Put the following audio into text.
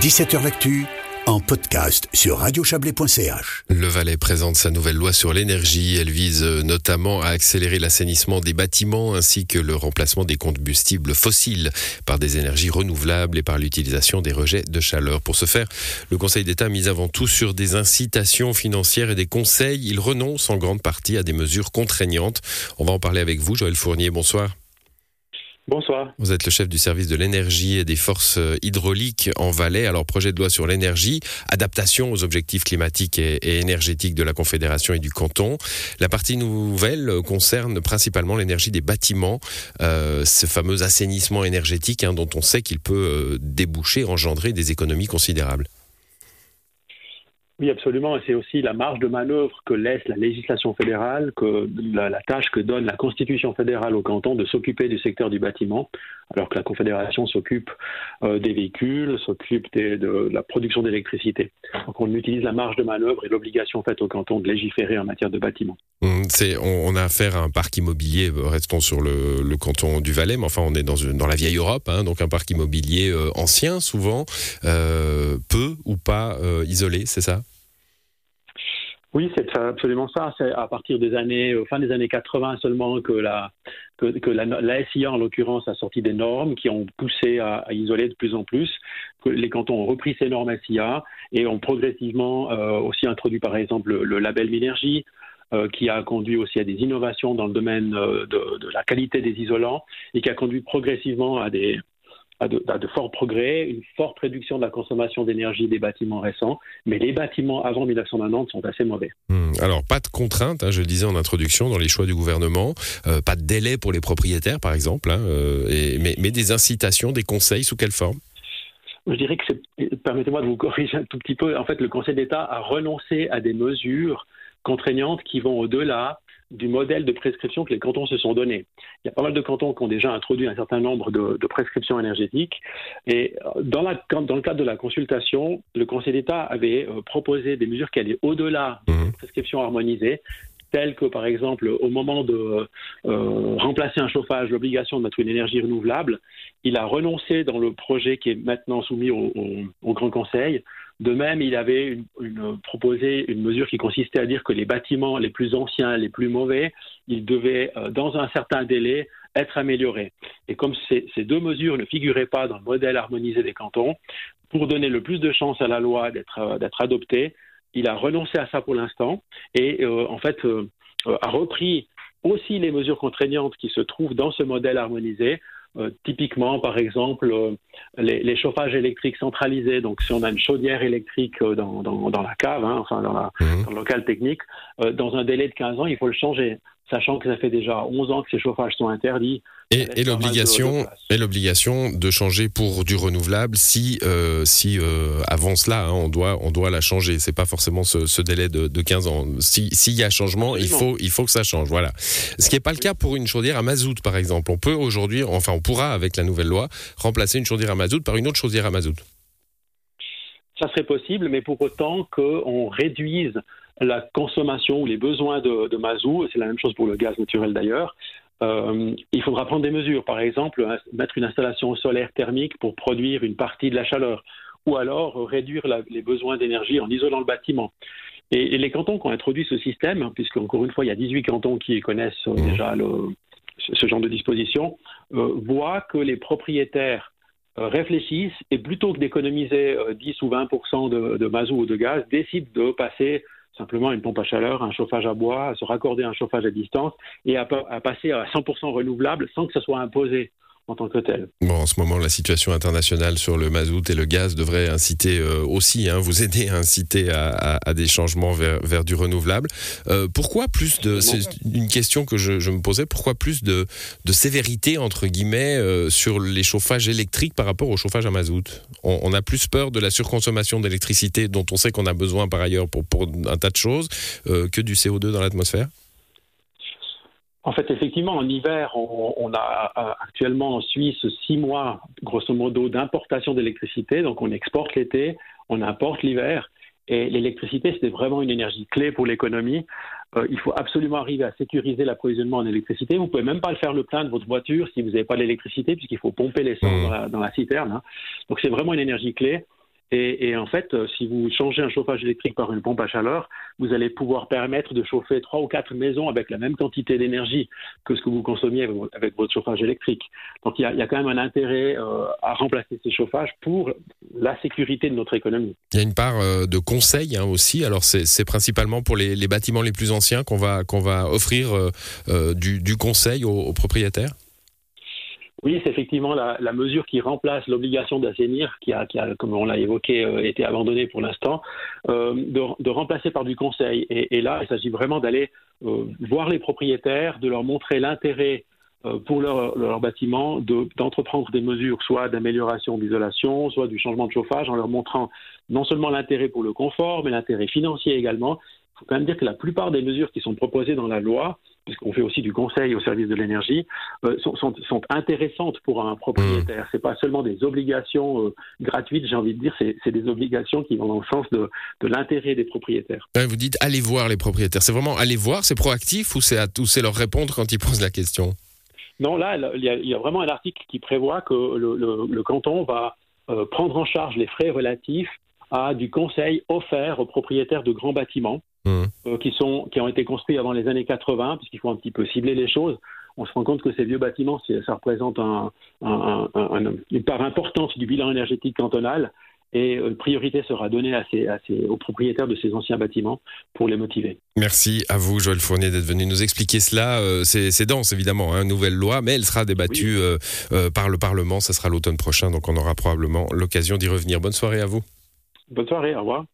17h L'actu en podcast sur radiochablais.ch. Le Valais présente sa nouvelle loi sur l'énergie. Elle vise euh, notamment à accélérer l'assainissement des bâtiments ainsi que le remplacement des combustibles fossiles par des énergies renouvelables et par l'utilisation des rejets de chaleur. Pour ce faire, le Conseil d'État mise avant tout sur des incitations financières et des conseils. Il renonce en grande partie à des mesures contraignantes. On va en parler avec vous, Joël Fournier. Bonsoir. Bonsoir. Vous êtes le chef du service de l'énergie et des forces euh, hydrauliques en Valais. Alors, projet de loi sur l'énergie, adaptation aux objectifs climatiques et, énergétiques de la Confédération et du canton. La partie nouvelle concerne principalement l'énergie des bâtiments, euh, ce fameux assainissement énergétique hein, dont on sait qu'il peut euh, déboucher, engendrer des économies considérables. Oui, absolument. Et c'est aussi la marge de manœuvre que laisse la législation fédérale, que la, tâche que donne la Constitution fédérale au canton de s'occuper du secteur du bâtiment, alors que la Confédération s'occupe euh, des véhicules, s'occupe de, la production d'électricité. Donc on utilise la marge de manœuvre et l'obligation faite au canton de légiférer en matière de bâtiment. Hum, on, a affaire à un parc immobilier, euh, restons sur le, canton du Valais, mais enfin on est dans, dans la vieille Europe, hein, donc un parc immobilier euh, ancien souvent, peu ou pas isolé, c'est ça? Oui, c'est absolument ça. C'est à partir des années, euh, fin des années 80 seulement que la, que, la, SIA, en l'occurrence, a sorti des normes qui ont poussé à, isoler de plus en plus. Les cantons ont repris ces normes SIA et ont progressivement euh, aussi introduit, par exemple, le, label Minergie, euh, qui a conduit aussi à des innovations dans le domaine de, de, la qualité des isolants et qui a conduit progressivement à des, à de, forts progrès, une forte réduction de la consommation d'énergie des bâtiments récents, mais les bâtiments avant 1990 sont assez mauvais. Hmm. alors, pas de contraintes, hein, je le disais en introduction, dans les choix du gouvernement, euh, pas de délai pour les propriétaires, par exemple, hein, euh, et, mais, mais des incitations, des conseils, sous quelle forme? Je dirais que c'est, permettez-moi de vous corriger un tout petit peu, en fait, le Conseil d'État a renoncé à des mesures contraignantes qui vont au-delà du modèle de prescription que les cantons se sont donnés. Il y a pas mal de cantons qui ont déjà introduit un certain nombre de, prescriptions énergétiques. Et euh, dans, la, dans, le cadre de la consultation, le Conseil d'État avait euh, proposé des mesures qui allaient au-delà des mmh. prescriptions harmonisées, telles que par exemple au moment de euh, remplacer un chauffage, l'obligation de mettre une énergie renouvelable, il a renoncé dans le projet qui est maintenant soumis au, au Grand Conseil de même, il avait proposé une mesure qui consistait à dire que les bâtiments les plus anciens, les plus mauvais, ils devaient, euh, dans un certain délai, être améliorés. Et comme ces, deux mesures ne figuraient pas dans le modèle harmonisé des cantons, pour donner le plus de chance à la loi d'être euh, adoptée, il a renoncé à ça pour l'instant et euh, en fait a repris aussi les mesures contraignantes qui se trouvent dans ce modèle harmonisé euh, typiquement, par exemple, euh, les, chauffages électriques centralisés. Donc, si on a une chaudière électrique euh, dans, dans, la cave, hein, enfin dans, la, mmh. dans, le local technique, dans un délai de 15 ans, il faut le changer sachant que ça fait déjà 11 ans que ces chauffages sont interdits. Et, l'obligation, et l'obligation de changer pour du renouvelable si, euh, si euh, avant cela, hein, on doit, on doit la changer. C'est pas forcément ce, délai de, 15 ans. S'il y a changement, il faut, il faut que ça change. Voilà. Ce qui n'est pas le cas pour une chaudière à mazout, par exemple. On peut aujourd'hui, enfin, on pourra avec la nouvelle loi remplacer une chaudière à mazout par une autre chaudière à mazout. Ça serait possible, mais pour autant qu'on réduise la consommation ou les besoins de, de mazout, c'est la même chose pour le gaz naturel d'ailleurs, euh, il faudra prendre des mesures. Par exemple, mettre une installation solaire thermique pour produire une partie de la chaleur, ou alors réduire les besoins d'énergie en isolant le bâtiment. Et, les cantons qui ont introduit ce système, puisque encore une fois, il y a 18 cantons qui connaissent euh, mmh. déjà ce genre de disposition, euh, voient que les propriétaires réfléchissent et plutôt que d'économiser 10 ou 20 de, de mazout ou de gaz, décident de passer simplement une pompe à chaleur, un chauffage à bois, à se raccorder à un chauffage à distance et à, à passer à 100% renouvelable sans que ce soit imposé en tant que tel. Bon, en ce moment, la situation internationale sur le mazout et le gaz devrait inciter euh, aussi, hein, vous aider à inciter à, des changements vers, du renouvelable. Euh, pourquoi plus de, c'est une question que je, me posais, pourquoi plus de, de sévérité, entre guillemets, euh, sur les chauffages électriques par rapport au chauffage à mazout? On, a plus peur de la surconsommation d'électricité dont on sait qu'on a besoin par ailleurs pour, pour un tas de choses que du CO2 dans l'atmosphère? En fait, effectivement, en hiver, on, a euh, actuellement en Suisse six mois, grosso modo, d'importation d'électricité. Donc, on exporte l'été, on importe l'hiver. Et l'électricité, c'était vraiment une énergie clé pour l'économie. Euh, il faut absolument arriver à sécuriser l'approvisionnement en électricité. Vous pouvez même pas le faire le plein de votre voiture si vous n'avez pas l'électricité, puisqu'il faut pomper l'essence mmh. dans, la, citerne. Hein. Donc, c'est vraiment une énergie clé. Et, en fait, euh, si vous changez un chauffage électrique par une pompe à chaleur, vous allez pouvoir permettre de chauffer trois ou quatre maisons avec la même quantité d'énergie que ce que vous consommiez avec, votre chauffage électrique. Donc il y, a, quand même un intérêt euh, à remplacer ces chauffages pour la sécurité de notre économie. Il y a une part euh, de conseil hein, aussi. Alors c'est principalement pour les, bâtiments les plus anciens qu'on va, qu'on va offrir du, conseil aux propriétaires? Oui, c'est effectivement la, mesure qui remplace l'obligation d'assainir, qui a, comme on l'a évoqué, euh, été abandonnée pour l'instant, euh, de, remplacer par du conseil. Et, là, il s'agit vraiment d'aller euh, voir les propriétaires, de leur montrer l'intérêt pour leur, leur bâtiment, d'entreprendre des mesures soit d'amélioration d'isolation, soit du changement de chauffage, en leur montrant non seulement l'intérêt pour le confort, mais l'intérêt financier également. Il faut quand même dire que la plupart des mesures qui sont proposées dans la loi puisqu'on fait aussi du conseil au service de l'énergie, euh, sont, sont, intéressantes pour un propriétaire. Ce C'est pas seulement des obligations euh, gratuites, j'ai envie de dire, c'est des obligations qui vont dans le sens de, de l'intérêt des propriétaires. Vous dites allez voir les propriétaires. C'est vraiment aller voir, c'est proactif ou c'est leur répondre quand ils posent la question? Non, là, il y, a, vraiment un article qui prévoit que le, canton va euh, prendre en charge les frais relatifs à du conseil offert aux propriétaires de grands bâtiments. Mmh. Euh, qui, sont, qui ont été construits avant les années 80, puisqu'il faut un petit peu cibler les choses. On se rend compte que ces vieux bâtiments, ça représente un, une part importante du bilan énergétique cantonal. Et une euh, priorité sera donnée à ces, aux propriétaires de ces anciens bâtiments pour les motiver. Merci à vous, Joël Fournier, d'être venu nous expliquer cela. Euh, c'est dense, évidemment, une hein, nouvelle loi, mais elle sera débattue par le Parlement. Ce sera l'automne prochain, donc on aura probablement l'occasion d'y revenir. Bonne soirée à vous. Bonne soirée, au revoir.